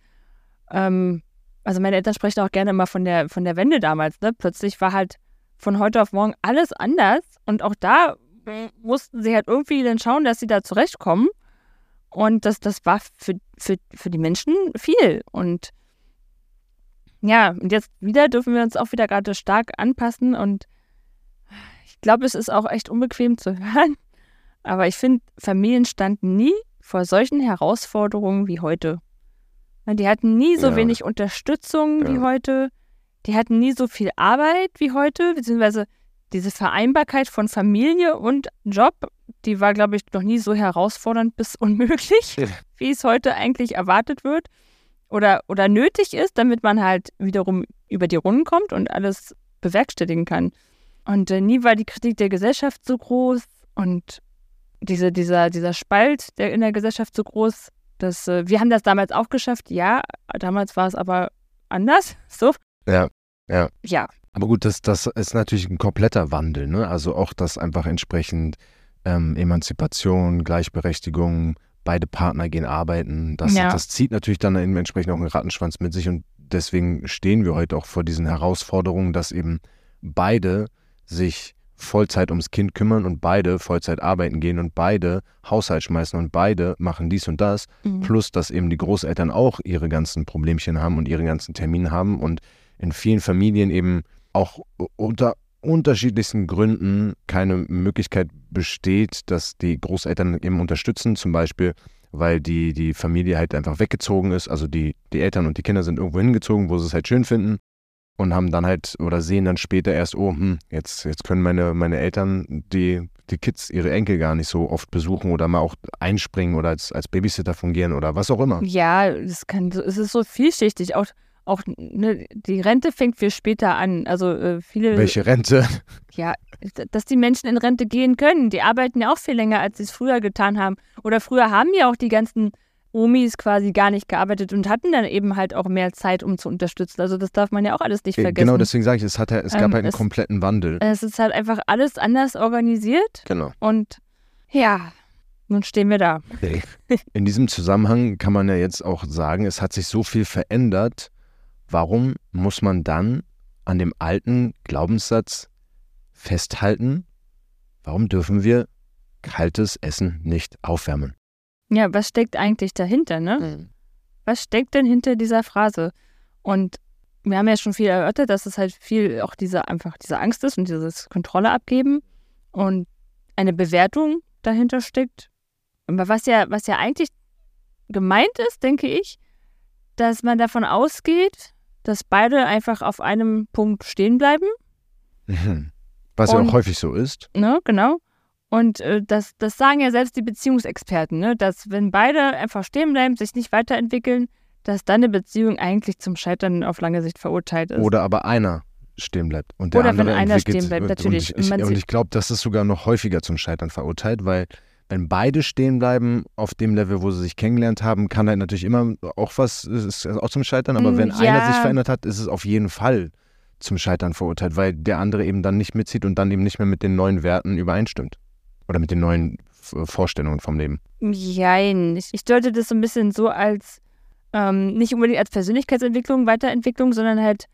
ähm, also meine Eltern sprechen auch gerne immer von der, von der Wende damals, ne? Plötzlich war halt von heute auf morgen alles anders und auch da mussten sie halt irgendwie dann schauen, dass sie da zurechtkommen. Und das, das war für, für, für die Menschen viel. Und ja, und jetzt wieder dürfen wir uns auch wieder gerade stark anpassen. Und glaube, es ist auch echt unbequem zu hören. Aber ich finde, Familien standen nie vor solchen Herausforderungen wie heute. Die hatten nie so ja. wenig Unterstützung ja. wie heute. Die hatten nie so viel Arbeit wie heute, beziehungsweise diese Vereinbarkeit von Familie und Job, die war, glaube ich, noch nie so herausfordernd bis unmöglich, ja. wie es heute eigentlich erwartet wird oder, oder nötig ist, damit man halt wiederum über die Runden kommt und alles bewerkstelligen kann. Und äh, nie war die Kritik der Gesellschaft so groß und diese, dieser, dieser Spalt der in der Gesellschaft so groß. Dass, äh, wir haben das damals auch geschafft, ja, damals war es aber anders. So. Ja, ja. Ja, aber gut, das, das ist natürlich ein kompletter Wandel. Ne? Also auch das einfach entsprechend ähm, Emanzipation, Gleichberechtigung, beide Partner gehen arbeiten. Das, ja. das zieht natürlich dann eben entsprechend auch einen Rattenschwanz mit sich. Und deswegen stehen wir heute auch vor diesen Herausforderungen, dass eben beide sich Vollzeit ums Kind kümmern und beide Vollzeit arbeiten gehen und beide Haushalt schmeißen und beide machen dies und das. Mhm. Plus, dass eben die Großeltern auch ihre ganzen Problemchen haben und ihre ganzen Termine haben und in vielen Familien eben auch unter unterschiedlichsten Gründen keine Möglichkeit besteht, dass die Großeltern eben unterstützen, zum Beispiel weil die, die Familie halt einfach weggezogen ist, also die, die Eltern und die Kinder sind irgendwo hingezogen, wo sie es halt schön finden und haben dann halt oder sehen dann später erst, oh, hm, jetzt, jetzt können meine, meine Eltern die, die Kids ihre Enkel gar nicht so oft besuchen oder mal auch einspringen oder als, als Babysitter fungieren oder was auch immer. Ja, es, kann, es ist so vielschichtig. Auch auch ne, die Rente fängt viel später an. Also äh, viele. Welche Rente? Ja, dass die Menschen in Rente gehen können. Die arbeiten ja auch viel länger, als sie es früher getan haben. Oder früher haben ja auch die ganzen Omis quasi gar nicht gearbeitet und hatten dann eben halt auch mehr Zeit, um zu unterstützen. Also das darf man ja auch alles nicht vergessen. Genau, deswegen sage ich, es, hat, es gab ähm, halt einen es, kompletten Wandel. Es ist halt einfach alles anders organisiert. Genau. Und ja, nun stehen wir da. In diesem Zusammenhang kann man ja jetzt auch sagen, es hat sich so viel verändert, Warum muss man dann an dem alten Glaubenssatz festhalten? Warum dürfen wir kaltes Essen nicht aufwärmen? Ja, was steckt eigentlich dahinter, ne? Mhm. Was steckt denn hinter dieser Phrase? Und wir haben ja schon viel erörtert, dass es halt viel auch diese einfach diese Angst ist und dieses Kontrolle abgeben und eine Bewertung dahinter steckt. Aber was ja, was ja eigentlich gemeint ist, denke ich, dass man davon ausgeht, dass beide einfach auf einem Punkt stehen bleiben. Mhm. Was und, ja auch häufig so ist. Ne, genau. Und äh, das, das sagen ja selbst die Beziehungsexperten, ne, dass wenn beide einfach stehen bleiben, sich nicht weiterentwickeln, dass dann eine Beziehung eigentlich zum Scheitern auf lange Sicht verurteilt ist. Oder aber einer stehen bleibt und der Oder andere wenn einer stehen bleibt, natürlich. Und ich, und ich glaube, das ist sogar noch häufiger zum Scheitern verurteilt, weil wenn beide stehen bleiben auf dem Level, wo sie sich kennengelernt haben, kann halt natürlich immer auch was, ist auch zum Scheitern, aber mm, wenn ja. einer sich verändert hat, ist es auf jeden Fall zum Scheitern verurteilt, weil der andere eben dann nicht mitzieht und dann eben nicht mehr mit den neuen Werten übereinstimmt. Oder mit den neuen Vorstellungen vom Leben. Jein. Ich, ich deute das so ein bisschen so als, ähm, nicht unbedingt als Persönlichkeitsentwicklung, Weiterentwicklung, sondern halt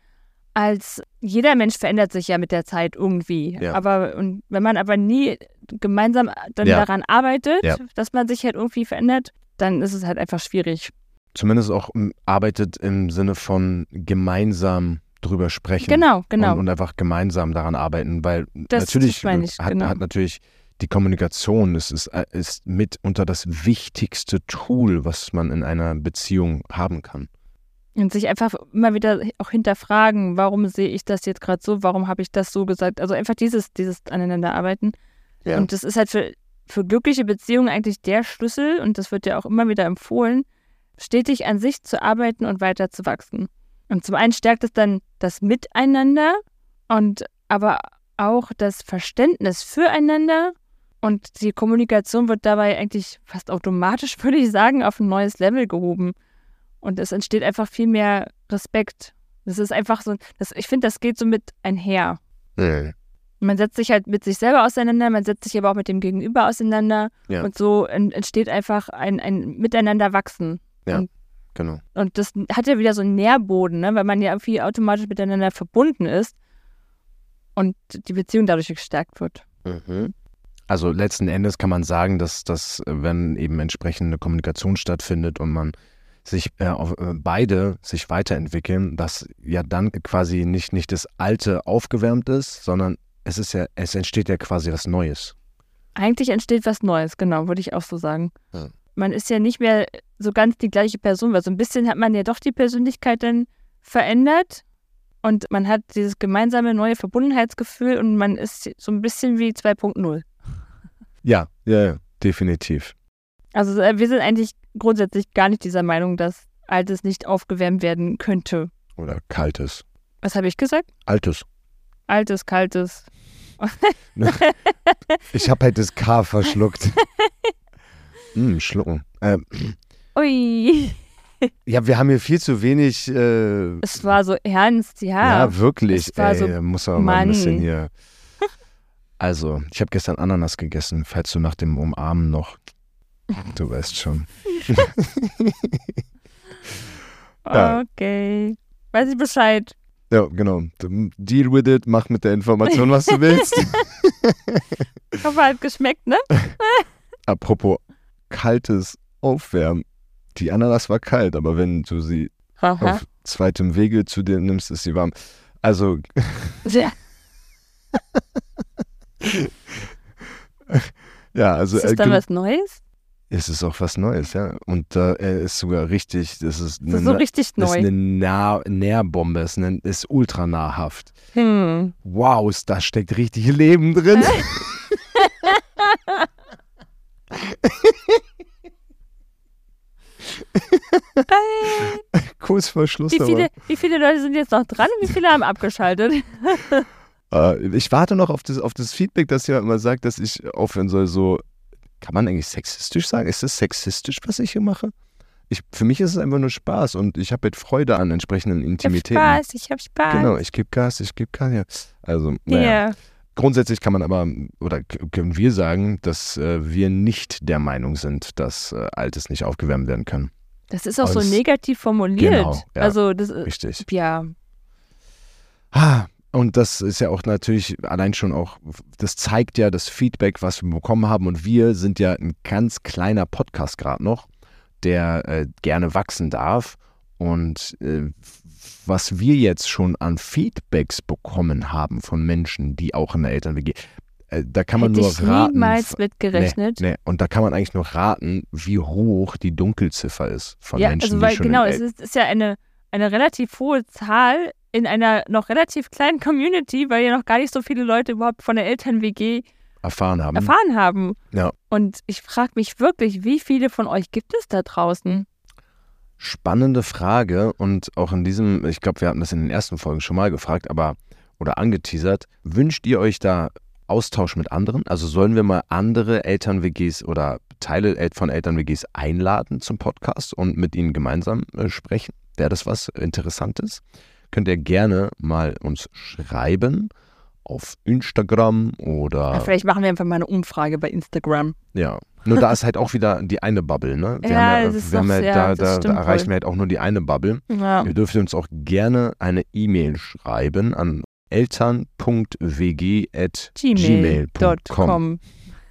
als jeder Mensch verändert sich ja mit der Zeit irgendwie. Ja. Aber und wenn man aber nie gemeinsam dann ja. daran arbeitet, ja. dass man sich halt irgendwie verändert, dann ist es halt einfach schwierig. Zumindest auch ähm, arbeitet im Sinne von gemeinsam drüber sprechen. Genau, genau. Und, und einfach gemeinsam daran arbeiten, weil das, natürlich das ich, hat, genau. hat, natürlich die Kommunikation ist, ist, äh, ist mitunter das wichtigste Tool, was man in einer Beziehung haben kann. Und sich einfach immer wieder auch hinterfragen, warum sehe ich das jetzt gerade so, warum habe ich das so gesagt. Also einfach dieses, dieses Aneinanderarbeiten. Ja. Und das ist halt für, für glückliche Beziehungen eigentlich der Schlüssel, und das wird ja auch immer wieder empfohlen, stetig an sich zu arbeiten und weiter zu wachsen. Und zum einen stärkt es dann das Miteinander und aber auch das Verständnis füreinander und die Kommunikation wird dabei eigentlich fast automatisch, würde ich sagen, auf ein neues Level gehoben. Und es entsteht einfach viel mehr Respekt. Das ist einfach so, das, ich finde, das geht so mit einher. Mhm. Man setzt sich halt mit sich selber auseinander, man setzt sich aber auch mit dem Gegenüber auseinander. Ja. Und so en- entsteht einfach ein, ein Miteinander wachsen. Genau. Und das hat ja wieder so einen Nährboden, ne? weil man ja irgendwie automatisch miteinander verbunden ist und die Beziehung dadurch gestärkt wird. Mhm. Also letzten Endes kann man sagen, dass, dass äh, wenn eben entsprechende Kommunikation stattfindet und man sich äh, auf, äh, beide sich weiterentwickeln, dass ja dann quasi nicht, nicht das Alte aufgewärmt ist, sondern es ist ja, es entsteht ja quasi was Neues. Eigentlich entsteht was Neues, genau, würde ich auch so sagen. Ja. Man ist ja nicht mehr so ganz die gleiche Person, weil so ein bisschen hat man ja doch die Persönlichkeit dann verändert und man hat dieses gemeinsame neue Verbundenheitsgefühl und man ist so ein bisschen wie 2.0. Ja, ja, ja, definitiv. Also äh, wir sind eigentlich grundsätzlich gar nicht dieser Meinung, dass Altes nicht aufgewärmt werden könnte. Oder Kaltes. Was habe ich gesagt? Altes. Altes, kaltes. Ich habe halt das K verschluckt. hm, schlucken. Ähm, Ui, ja, wir haben hier viel zu wenig. Äh, es war so ernst, ja. Ja, wirklich. es war ey, so- muss aber mal ein Mann. bisschen hier. Also, ich habe gestern Ananas gegessen, falls du nach dem Umarmen noch. Du weißt schon. ja. Okay. Weiß ich Bescheid. Ja, genau. Deal with it, mach mit der Information, was du willst. Ich hoffe, hat geschmeckt, ne? Apropos kaltes Aufwärmen. Die Ananas war kalt, aber wenn du sie Aha. auf zweitem Wege zu dir nimmst, ist sie warm. Also, Ja. ja, also Ist das äh, dann was Neues? es ist auch was Neues, ja. Und da äh, ist sogar richtig, das ist Das ist so richtig Das ist neu. eine nah Nährbombe, es ist, eine, ist ultra nahrhaft. Hm. Wow, da steckt richtig Leben drin. Kurz vor Schluss Wie viele, wie viele Leute sind jetzt noch dran und wie viele haben abgeschaltet? Aber. Äh, ich warte noch auf das, auf das Feedback, dass jemand mal sagt, dass ich aufhören soll, so. Kann man eigentlich sexistisch sagen? Ist das sexistisch, was ich hier mache? Ich, für mich ist es einfach nur Spaß und ich habe halt Freude an entsprechenden Ich hab Intimitäten. Spaß, ich hab Spaß. Genau, ich gebe Gas, ich gebe Gas. Ja. Also, naja. Ja. Grundsätzlich kann man aber, oder können wir sagen, dass äh, wir nicht der Meinung sind, dass äh, Altes nicht aufgewärmt werden kann. Das ist auch so Aus- negativ formuliert. Genau, ja. Also, das ist, Richtig. ja. Ah, und das ist ja auch natürlich allein schon auch, das zeigt ja das Feedback, was wir bekommen haben. Und wir sind ja ein ganz kleiner Podcast gerade noch, der äh, gerne wachsen darf. Und äh, was wir jetzt schon an Feedbacks bekommen haben von Menschen, die auch in der Eltern-WG, äh, da kann man Hätte nur ich raten. niemals mitgerechnet. Nee, nee. Und da kann man eigentlich nur raten, wie hoch die Dunkelziffer ist von ja, Menschen, also weil die schon genau, in es ist, ist ja eine, eine relativ hohe Zahl in einer noch relativ kleinen Community, weil ja noch gar nicht so viele Leute überhaupt von der Eltern-WG erfahren haben. erfahren haben. Ja. Und ich frage mich wirklich, wie viele von euch gibt es da draußen? Spannende Frage und auch in diesem, ich glaube, wir hatten das in den ersten Folgen schon mal gefragt, aber oder angeteasert, wünscht ihr euch da Austausch mit anderen? Also sollen wir mal andere Eltern-WGs oder Teile von Eltern-WGs einladen zum Podcast und mit ihnen gemeinsam äh, sprechen? Wäre das was Interessantes? Könnt ihr gerne mal uns schreiben auf Instagram oder Ja, vielleicht machen wir einfach mal eine Umfrage bei Instagram. ja. Nur da ist halt auch wieder die eine Bubble, ne? Wir Ja, haben ja, das ist wir haben noch ja da, da, da erreichen wohl. wir halt auch nur die eine Bubble. Ja. Ihr dürft uns auch gerne eine E-Mail schreiben an eltern.wg.gmail.com. Gmail.com.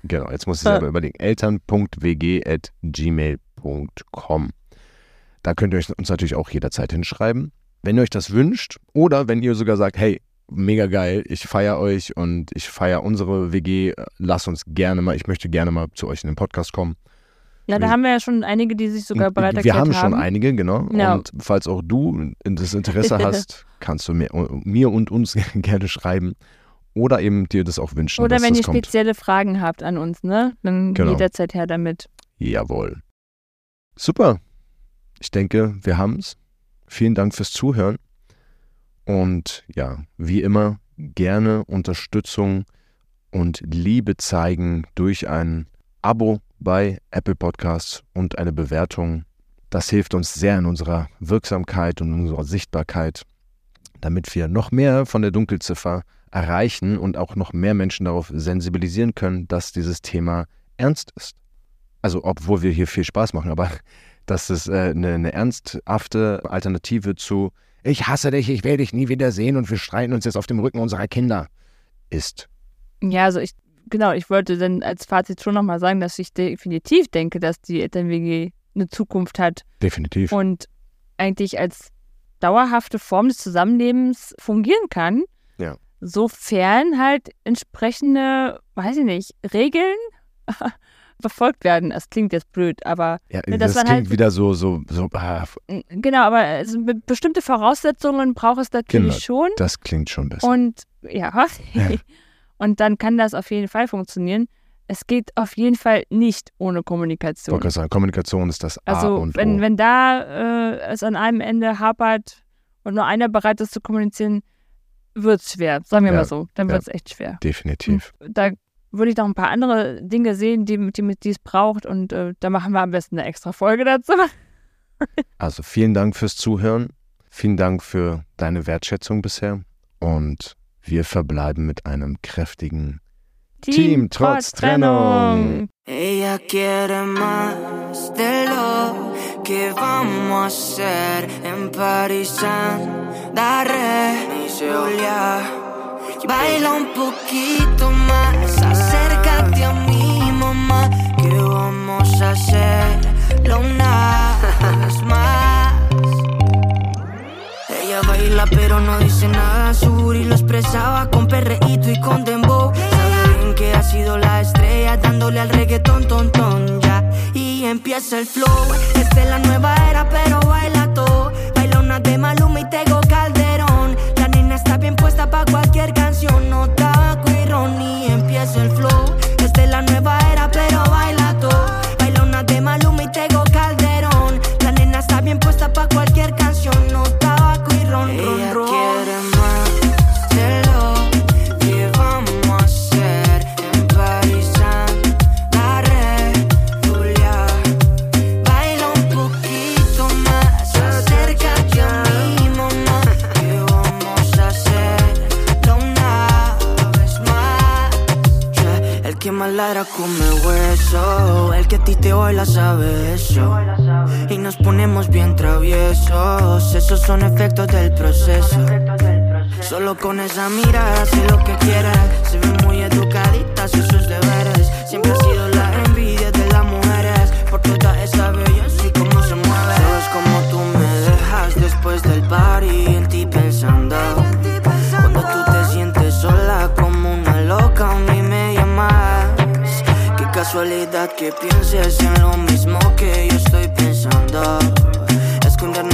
Genau, jetzt muss ich Äh. selber überlegen. eltern.wg.gmail.com. Da könnt ihr uns natürlich auch jederzeit hinschreiben. Wenn ihr euch das wünscht oder wenn ihr sogar sagt, hey, mega geil, ich feiere euch und ich feiere unsere WG, lass uns gerne mal, ich möchte gerne mal zu euch in den Podcast kommen. Ja, da haben wir ja schon einige, die sich sogar bereit Wir erklärt haben schon einige, genau. Ja. Und falls auch du das Interesse hast, kannst du mir, mir und uns gerne schreiben. Oder eben dir das auch wünschen, Oder wenn ihr kommt. spezielle Fragen habt an uns, ne? Dann Genau. jederzeit her damit. Jawohl. Super. Ich denke, wir haben's. Vielen Dank fürs Zuhören. Und ja, wie immer, gerne Unterstützung und Liebe zeigen durch ein Abo bei Apple Podcasts und eine Bewertung. Das hilft uns sehr in unserer Wirksamkeit und unserer Sichtbarkeit, damit wir noch mehr von der Dunkelziffer erreichen und auch noch mehr Menschen darauf sensibilisieren können, dass dieses Thema ernst ist. Also obwohl wir hier viel Spaß machen, aber dass es äh, eine, eine ernsthafte Alternative zu Ich hasse dich, ich will dich nie wieder sehen und wir streiten uns jetzt auf dem Rücken unserer Kinder ist. Ja, also ich, genau, ich wollte dann als Fazit schon nochmal sagen, dass ich definitiv denke, dass die Eltern-WG eine Zukunft hat Definitiv. und eigentlich als dauerhafte Form des Zusammenlebens fungieren kann. Ja. Sofern halt entsprechende, weiß ich nicht, Regeln befolgt werden. Das klingt jetzt blöd, aber ja, ne, das klingt halt- wieder so, so, so ah, genau, aber also be- bestimmte Voraussetzungen braucht es natürlich Genau. schon. das klingt schon besser. Und ja, Ja. und dann kann das auf jeden Fall funktionieren. Es geht auf jeden Fall nicht ohne Kommunikation. wollte sagen, Kommunikation ist das A Also und wenn, O. wenn da äh, es an einem Ende hapert und nur einer bereit ist zu kommunizieren, wird es schwer. Sagen wir Ja, mal so. Dann wird es echt schwer. Definitiv. Da würde ich noch ein paar andere Dinge sehen, die, die, die es braucht. Und äh, da machen wir am besten eine extra Folge dazu. Also vielen Dank fürs Zuhören. Vielen Dank für deine Wertschätzung bisher. Und wir verbleiben mit einem kräftigen Team trotz Trennung. Ella quiere más de lo que vamos a hacer en París. Daré Julia. Baila un poquito más, acércate a mi mamá. Que vamos a hacerlo una vez más. Ella baila pero no dice nada, su booty lo expresaba con perreíto y con dembow. Sabe bien que ha sido la estrella dándole al reggaetón, ton, ton, ya. Y empieza el flow, esta es la nueva era pero baila todo. Baila una de Maluma y Tego Calderón. Y nos ponemos bien traviesos, esos son efectos del proceso. Solo con esa mirada sé lo que quiere. Se ve muy educadita, casualidad que pienses en lo mismo que yo estoy pensando. Escondernos